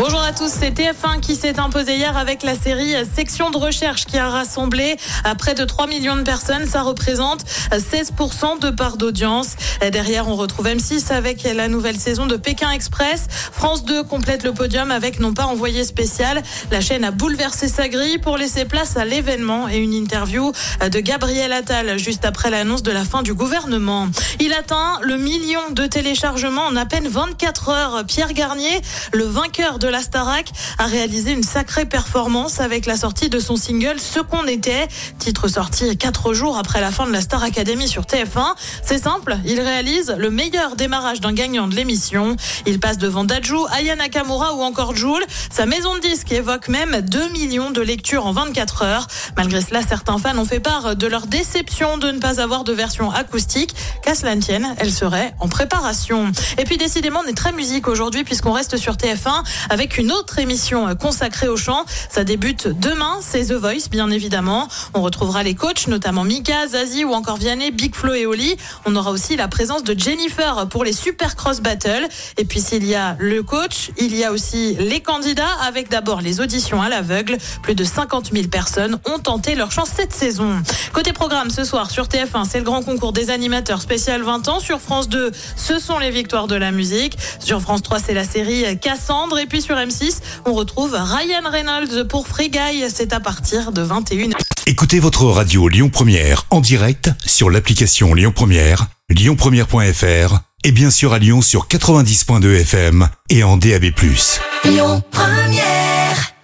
Bonjour à tous, c'est TF1 qui s'est imposé hier avec la série Section de recherche qui a rassemblé à près de 3 millions de personnes. Ça représente 16% de part d'audience. Derrière, on retrouve M6 avec la nouvelle saison de Pékin Express. France 2 complète le podium avec non pas envoyé spécial. La chaîne a bouleversé sa grille pour laisser place à l'événement et une interview de Gabriel Attal juste après l'annonce de la fin du gouvernement. Il atteint le million de téléchargements en à peine 24 heures. Pierre Garnier, le vainqueur de la Starac a réalisé une sacrée performance avec la sortie de son single Ce qu'on était, titre sorti quatre jours après la fin de la Star Academy sur TF1. C'est simple, il réalise le meilleur démarrage d'un gagnant de l'émission. Il passe devant Daju, Aya Nakamura ou encore Joule. Sa maison de disques évoque même 2 millions de lectures en 24 heures. Malgré cela, certains fans ont fait part de leur déception de ne pas avoir de version acoustique. Qu'à cela ne tienne, elle serait en préparation. Et puis décidément, on est très musique aujourd'hui puisqu'on reste sur TF1 avec une autre émission consacrée au chant. Ça débute demain, c'est The Voice, bien évidemment. On retrouvera les coachs, notamment Mika, Zazie ou encore Vianney, Big Flo et Oli. On aura aussi la présence de Jennifer pour les Super Cross Battle. Et puis s'il y a le coach, il y a aussi les candidats avec d'abord les auditions à l'aveugle. Plus de 50 000 personnes ont tenté leur chance cette saison. Côté programme, ce soir sur TF1, c'est le grand concours des animateurs spécial 20 ans. Sur France 2, ce sont les victoires de la musique. Sur France 3, c'est la série Cassandre. Et puis sur M6, on retrouve Ryan Reynolds pour Free Guy. C'est à partir de 21h. Écoutez votre radio Lyon Première en direct sur l'application Lyon Première, lyonpremière.fr et bien sûr à Lyon sur 90.2 FM et en DAB+. Lyon Première.